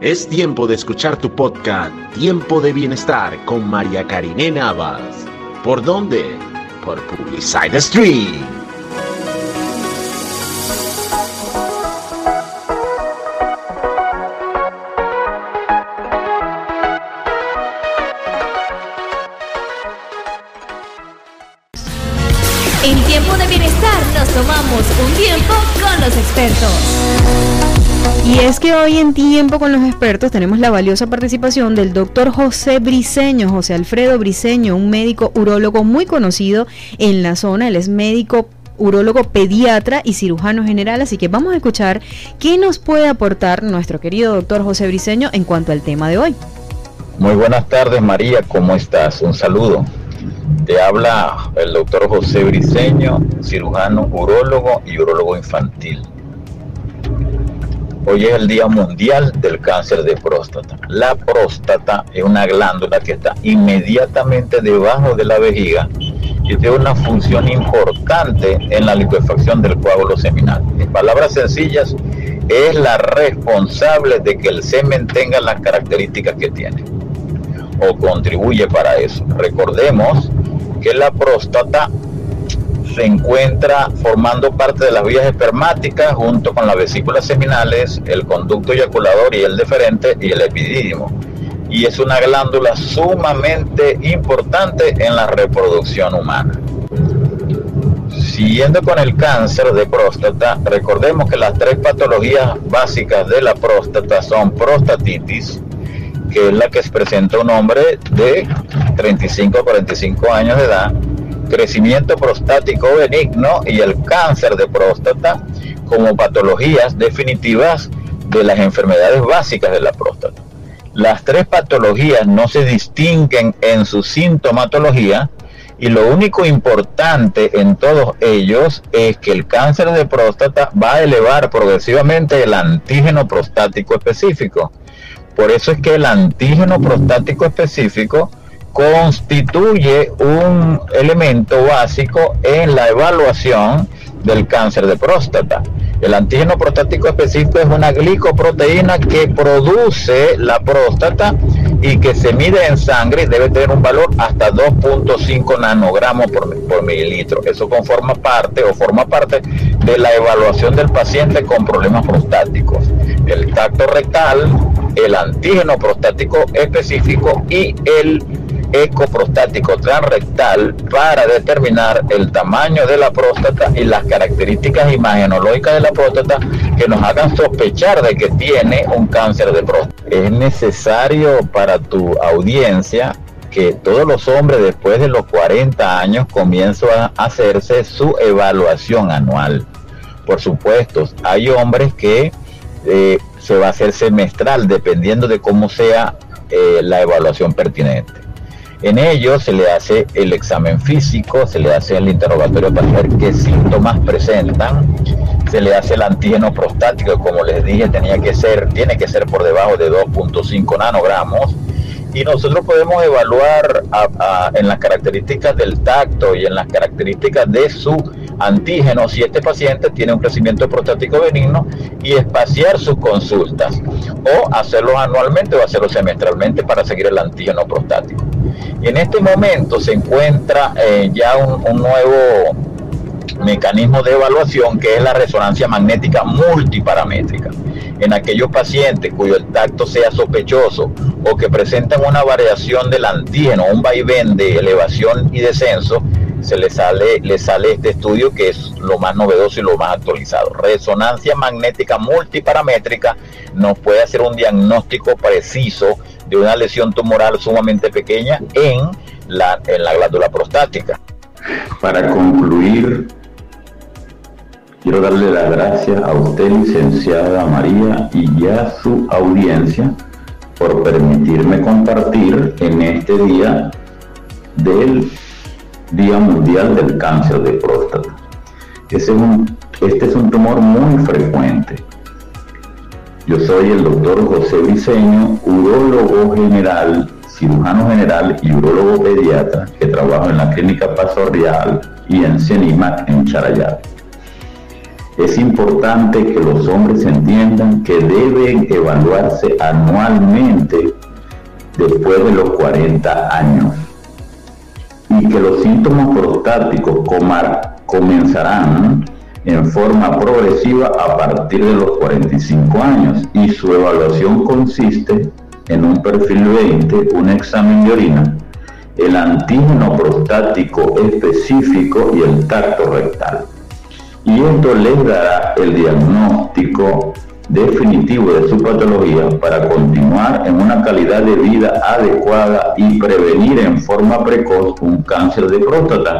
Es tiempo de escuchar tu podcast Tiempo de Bienestar con María Karine Navas. ¿Por dónde? Por Publicide Stream. En tiempo de bienestar nos tomamos un tiempo con los expertos. Y es que hoy en tiempo con los expertos tenemos la valiosa participación del doctor José Briseño, José Alfredo Briseño, un médico urólogo muy conocido en la zona. Él es médico urólogo pediatra y cirujano general, así que vamos a escuchar qué nos puede aportar nuestro querido doctor José Briseño en cuanto al tema de hoy. Muy buenas tardes María, ¿cómo estás? Un saludo. Te habla el doctor José Briseño, cirujano urólogo y urólogo infantil. Hoy es el Día Mundial del Cáncer de Próstata. La próstata es una glándula que está inmediatamente debajo de la vejiga y tiene una función importante en la liquefacción del coágulo seminal. En palabras sencillas, es la responsable de que el semen tenga las características que tiene o contribuye para eso. Recordemos que la próstata se encuentra formando parte de las vías espermáticas junto con las vesículas seminales, el conducto eyaculador y el deferente y el epidídimo. Y es una glándula sumamente importante en la reproducción humana. Siguiendo con el cáncer de próstata, recordemos que las tres patologías básicas de la próstata son prostatitis, que es la que presenta un hombre de 35 a 45 años de edad, crecimiento prostático benigno y el cáncer de próstata como patologías definitivas de las enfermedades básicas de la próstata. Las tres patologías no se distinguen en su sintomatología y lo único importante en todos ellos es que el cáncer de próstata va a elevar progresivamente el antígeno prostático específico. Por eso es que el antígeno prostático específico constituye un elemento básico en la evaluación del cáncer de próstata. El antígeno prostático específico es una glicoproteína que produce la próstata y que se mide en sangre y debe tener un valor hasta 2.5 nanogramos por, por, mililitro. Eso conforma parte o forma parte de la evaluación del paciente con problemas prostáticos. El tacto rectal, el antígeno prostático específico y el ecoprostático transrectal para determinar el tamaño de la próstata y las características imagenológicas de la próstata que nos hagan sospechar de que tiene un cáncer de próstata. Es necesario para tu audiencia que todos los hombres después de los 40 años comiencen a hacerse su evaluación anual. Por supuesto, hay hombres que eh, se va a hacer semestral dependiendo de cómo sea eh, la evaluación pertinente. En ello se le hace el examen físico, se le hace el interrogatorio para ver qué síntomas presentan, se le hace el antígeno prostático, como les dije, tenía que ser, tiene que ser por debajo de 2.5 nanogramos. Y nosotros podemos evaluar en las características del tacto y en las características de su antígeno si este paciente tiene un crecimiento prostático benigno y espaciar sus consultas o hacerlo anualmente o hacerlo semestralmente para seguir el antígeno prostático. Y en este momento se encuentra eh, ya un, un nuevo mecanismo de evaluación que es la resonancia magnética multiparamétrica. En aquellos pacientes cuyo tacto sea sospechoso o que presentan una variación del antígeno, un vaivén de elevación y descenso, se le sale, le sale este estudio que es lo más novedoso y lo más actualizado. Resonancia magnética multiparamétrica nos puede hacer un diagnóstico preciso de una lesión tumoral sumamente pequeña en la, en la glándula prostática. Para concluir, quiero darle las gracias a usted, licenciada María, y a su audiencia por permitirme compartir en este día del Día Mundial del Cáncer de Próstata. este es un tumor muy frecuente. Yo soy el doctor José Briceño, urólogo general, cirujano general y urólogo pediatra que trabajo en la Clínica Paso Real y en CENIMAC en Charayal. Es importante que los hombres entiendan que deben evaluarse anualmente después de los 40 años y que los síntomas prostáticos comenzarán en forma progresiva a partir de los 45 años y su evaluación consiste en un perfil 20, un examen de orina, el antígeno prostático específico y el tacto rectal. Y esto les dará el diagnóstico definitivo de su patología para continuar en una calidad de vida adecuada y prevenir en forma precoz un cáncer de próstata.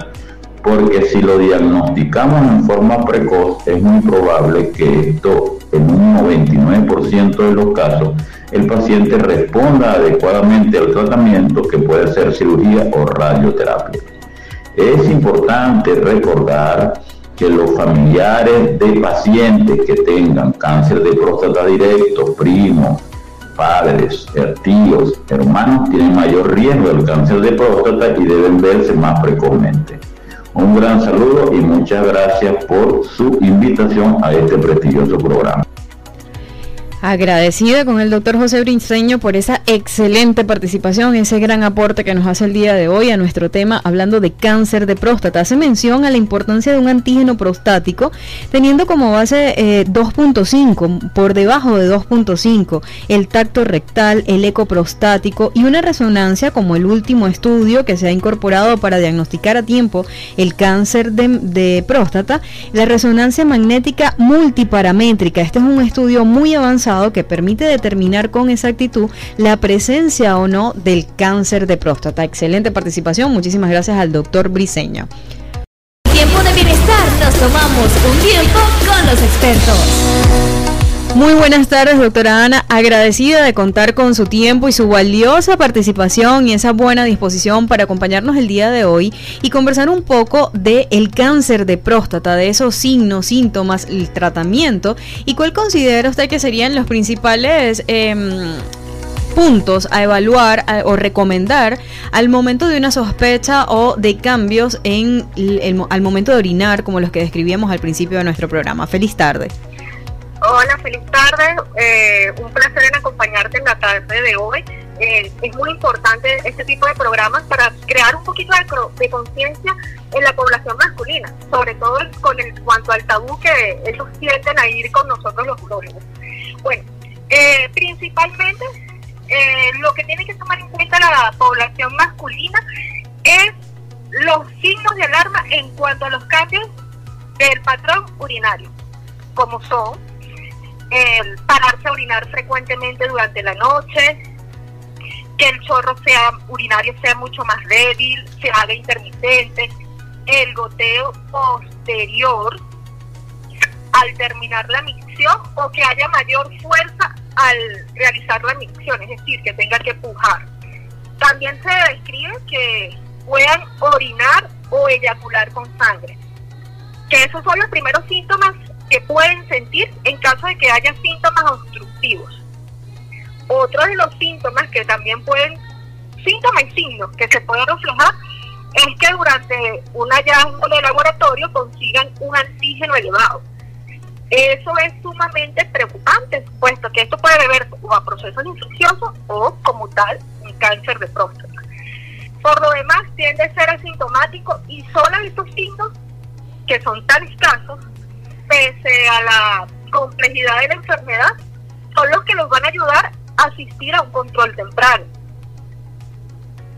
Porque si lo diagnosticamos en forma precoz, es muy probable que esto, en un 99% de los casos, el paciente responda adecuadamente al tratamiento que puede ser cirugía o radioterapia. Es importante recordar que los familiares de pacientes que tengan cáncer de próstata directo, primos, padres, tíos, hermanos, tienen mayor riesgo del cáncer de próstata y deben verse más precozmente. Un gran saludo y muchas gracias por su invitación a este prestigioso programa. Agradecida con el doctor José Brinceño por esa excelente participación, ese gran aporte que nos hace el día de hoy a nuestro tema hablando de cáncer de próstata. Hace mención a la importancia de un antígeno prostático teniendo como base 2.5, eh, por debajo de 2.5, el tacto rectal, el eco prostático y una resonancia como el último estudio que se ha incorporado para diagnosticar a tiempo el cáncer de, de próstata, la resonancia magnética multiparamétrica. Este es un estudio muy avanzado que permite determinar con exactitud la presencia o no del cáncer de próstata. Excelente participación, muchísimas gracias al doctor Briseño. Tiempo de bienestar, nos tomamos un tiempo con los expertos. Muy buenas tardes, doctora Ana. Agradecida de contar con su tiempo y su valiosa participación y esa buena disposición para acompañarnos el día de hoy y conversar un poco del el cáncer de próstata, de esos signos, síntomas, el tratamiento y cuál considera usted que serían los principales em, puntos a evaluar o recomendar al momento de una sospecha o de cambios en al momento de orinar, como los que describíamos al principio de nuestro programa. Feliz tarde. Hola, feliz tarde. Eh, un placer en acompañarte en la tarde de hoy. Eh, es muy importante este tipo de programas para crear un poquito de, conciencia en la población masculina, sobre todo con el cuanto al tabú que ellos tienden a ir con nosotros los urólogos. Bueno, eh, principalmente lo que tiene que tomar en cuenta la población masculina es los signos de alarma en cuanto a los cambios del patrón urinario, como son eh, pararse a orinar frecuentemente durante la noche, que el chorro sea urinario sea mucho más débil, se haga intermitente, el goteo posterior al terminar la micción o que haya mayor fuerza al realizar la micción, es decir, que tenga que pujar. También se describe que puedan orinar o eyacular con sangre, que esos son los primeros síntomas que pueden sentir en caso de que haya síntomas obstructivos. Otro de los síntomas que también pueden, síntomas y signos que se pueden reflejar, es que durante un hallazgo de laboratorio consigan un antígeno elevado. Eso es sumamente preocupante, puesto que esto puede deberse o a procesos infecciosos o, como tal, un cáncer de próstata. Por lo demás, tiende a ser asintomático y solo estos signos, que son tan escasos, pese a la complejidad de la enfermedad, son los que nos van a ayudar a asistir a un control temprano.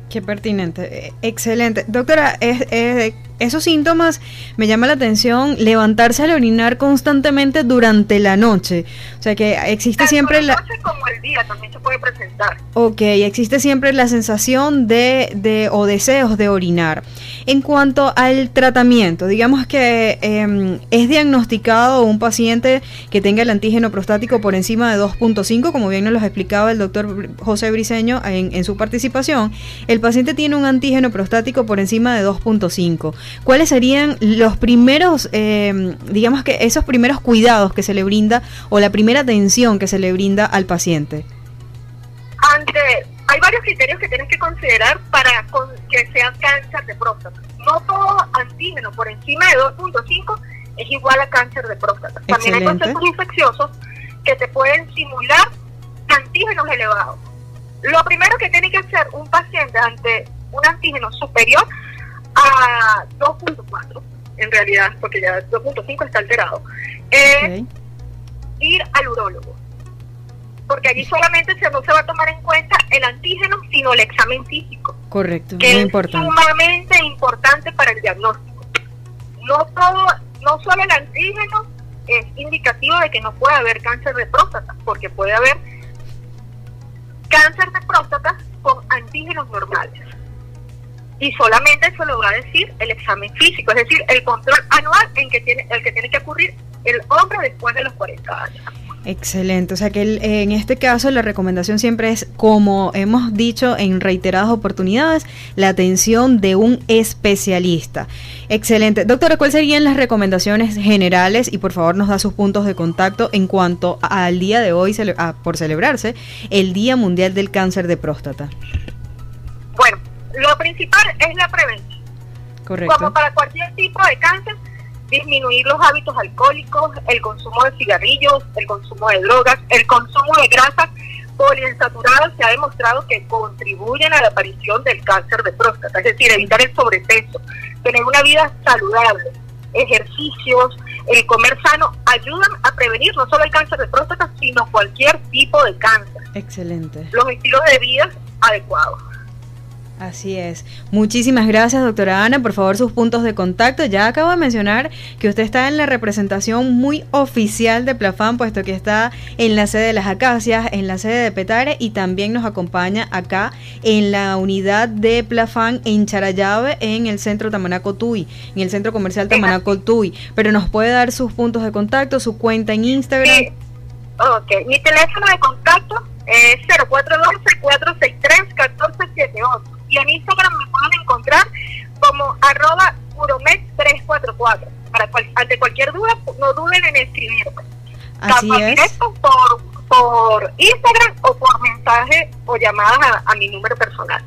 Qué pertinente, eh, excelente. Doctora, es, esos síntomas me llama la atención levantarse al orinar constantemente durante la noche. O sea que existe siempre la... Noche como el día también se puede presentar. Ok, existe siempre la sensación de, de o deseos de orinar. En cuanto al tratamiento, digamos que em, es diagnosticado un paciente que tenga el antígeno prostático por encima de 2.5, como bien nos lo explicaba el doctor José Briceño en, en su participación. El paciente tiene un antígeno prostático por encima de 2.5. ¿cuáles serían los primeros, eh, digamos que esos primeros cuidados que se le brinda o la primera atención que se le brinda al paciente? Ante, hay varios criterios que tienes que considerar para que sea cáncer de próstata. No todo antígeno por encima de 2.5 es igual a cáncer de próstata. También hay procesos infecciosos que te pueden simular antígenos elevados. Lo primero que tiene que hacer un paciente ante un antígeno superior a 2.4, en realidad, porque ya 2.5 está alterado, es ir al urólogo. Porque allí solamente se, no se va a tomar en cuenta el antígeno, sino el examen físico, Correcto, que muy es importante. sumamente importante para el diagnóstico. No todo, no solo el antígeno es indicativo de que no puede haber cáncer de próstata, porque puede haber cáncer de próstata con antígenos normales. Y solamente eso lo va a decir el examen físico, es decir, el control anual en que tiene, el que tiene que ocurrir el hombre después de los 40 años. Excelente, o sea que el- en este caso la recomendación siempre es, como hemos dicho en reiteradas oportunidades, la atención de un especialista. Excelente. Doctora, ¿cuáles serían las recomendaciones generales? Y por favor nos da sus puntos de contacto en cuanto al día de hoy, cele- a- por celebrarse, el Día Mundial del Cáncer de Próstata. Lo principal es la prevención. Correcto. Como para cualquier tipo de cáncer, disminuir los hábitos alcohólicos, el consumo de cigarrillos, el consumo de drogas, el consumo de grasas poliinsaturadas se ha demostrado que contribuyen a la aparición del cáncer de próstata, es decir, evitar el sobrepeso, tener una vida saludable, ejercicios, el comer sano, ayudan a prevenir no solo el cáncer de próstata, sino cualquier tipo de cáncer. Excelente. Los estilos de vida adecuados. Así es. Muchísimas gracias, doctora Ana. Por favor, sus puntos de contacto. Ya acabo de mencionar que usted está en la representación muy oficial de Plafán, puesto que está en la sede de las Acacias, en la sede de Petare y también nos acompaña acá en la unidad de Plafán en Charayave, en el centro Tamanaco Tui, en el centro comercial Tamanaco Tui. Pero nos puede dar sus puntos de contacto, su cuenta en Instagram. Sí. Ok, mi teléfono de contacto es 0412-463-1478 y en Instagram me pueden encontrar como arroba uromet344. Para cual- ante cualquier duda, no duden en escribirme. Así Tanto es. directo por, por Instagram o por mensaje o llamadas a, a mi número personal.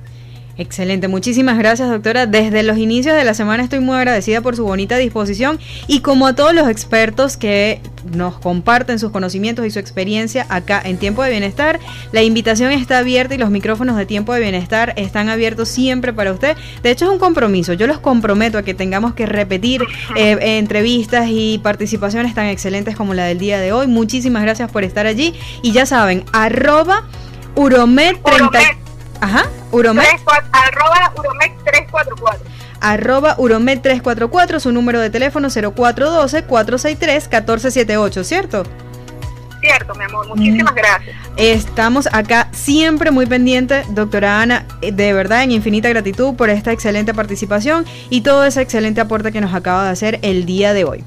Excelente, muchísimas gracias doctora. Desde los inicios de la semana estoy muy agradecida por su bonita disposición y como a todos los expertos que nos comparten sus conocimientos y su experiencia acá en Tiempo de Bienestar, la invitación está abierta y los micrófonos de Tiempo de Bienestar están abiertos siempre para usted. De hecho es un compromiso, yo los comprometo a que tengamos que repetir eh, entrevistas y participaciones tan excelentes como la del día de hoy. Muchísimas gracias por estar allí y ya saben, arroba Uromed 30... Uromed. Ajá, Uromed. 34 arroba uromet344. arroba Uromed 344, su número de teléfono 0412-463-1478, ¿cierto? Cierto, mi amor. Muchísimas Mm. gracias. Estamos acá siempre muy pendientes, doctora Ana, eh, de verdad en infinita gratitud por esta excelente participación y todo ese excelente aporte que nos acaba de hacer el día de hoy.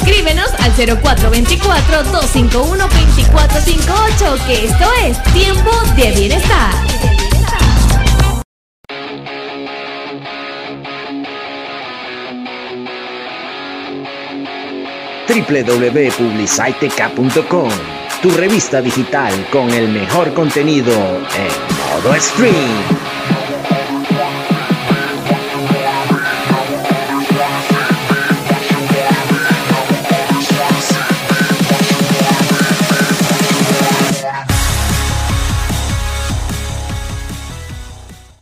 Escríbenos al 0424-251-2458, que esto es Tiempo de Bienestar. www.publicitec.com, tu revista digital con el mejor contenido en modo stream.